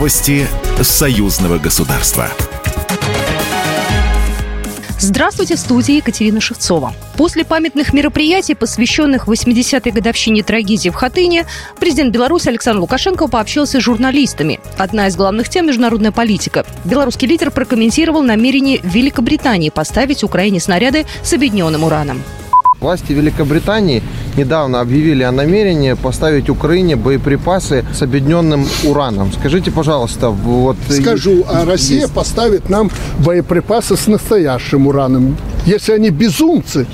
Новости союзного государства. Здравствуйте, в студии Екатерина Шевцова. После памятных мероприятий, посвященных 80-й годовщине трагедии в Хатыне, президент Беларуси Александр Лукашенко пообщался с журналистами. Одна из главных тем – международная политика. Белорусский лидер прокомментировал намерение Великобритании поставить Украине снаряды с объединенным ураном. Власти Великобритании недавно объявили о намерении поставить Украине боеприпасы с объединенным ураном. Скажите, пожалуйста, вот... Скажу, а Россия есть... поставит нам боеприпасы с настоящим ураном. Если они безумцы,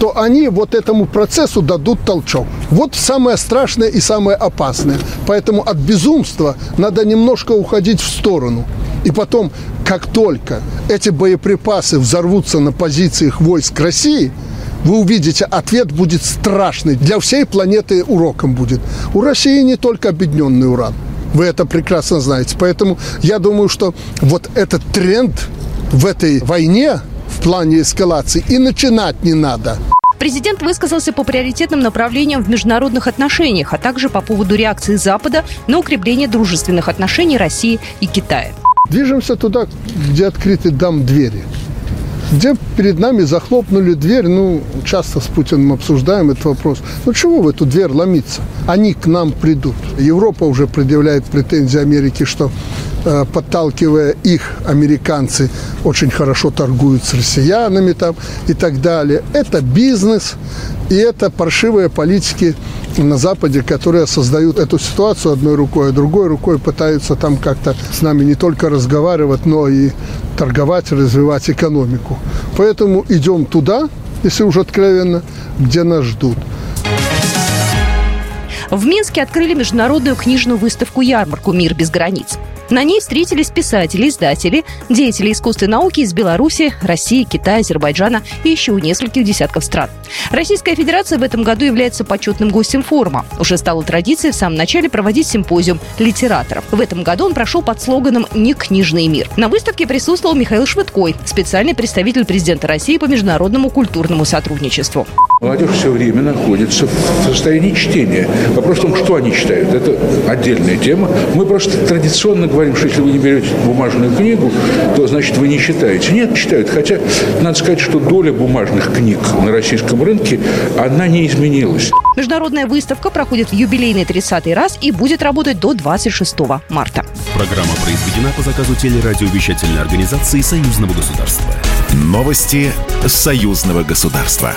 то они вот этому процессу дадут толчок. Вот самое страшное и самое опасное. Поэтому от безумства надо немножко уходить в сторону. И потом, как только эти боеприпасы взорвутся на позициях войск России – вы увидите, ответ будет страшный. Для всей планеты уроком будет. У России не только объединенный уран. Вы это прекрасно знаете. Поэтому я думаю, что вот этот тренд в этой войне в плане эскалации и начинать не надо. Президент высказался по приоритетным направлениям в международных отношениях, а также по поводу реакции Запада на укрепление дружественных отношений России и Китая. Движемся туда, где открыты дам двери где перед нами захлопнули дверь, ну, часто с Путиным обсуждаем этот вопрос. Ну, чего в эту дверь ломиться? Они к нам придут. Европа уже предъявляет претензии Америке, что подталкивая их, американцы очень хорошо торгуют с россиянами там и так далее. Это бизнес, и это паршивые политики на Западе, которые создают эту ситуацию одной рукой, а другой рукой пытаются там как-то с нами не только разговаривать, но и торговать, развивать экономику. Поэтому идем туда, если уже откровенно, где нас ждут. В Минске открыли международную книжную выставку-ярмарку «Мир без границ». На ней встретились писатели, издатели, деятели искусства и науки из Беларуси, России, Китая, Азербайджана и еще у нескольких десятков стран. Российская Федерация в этом году является почетным гостем форума. Уже стало традицией в самом начале проводить симпозиум литераторов. В этом году он прошел под слоганом «Не книжный мир». На выставке присутствовал Михаил Швыдкой, специальный представитель президента России по международному культурному сотрудничеству. Молодежь все время находится в состоянии чтения. Вопрос в том, что они читают. Это отдельная тема. Мы просто традиционно говорим, что если вы не берете бумажную книгу, то значит вы не читаете. Нет, читают. Хотя надо сказать, что доля бумажных книг на российском рынке, она не изменилась. Международная выставка проходит в юбилейный 30-й раз и будет работать до 26 марта. Программа произведена по заказу телерадиовещательной организации Союзного государства. Новости Союзного государства.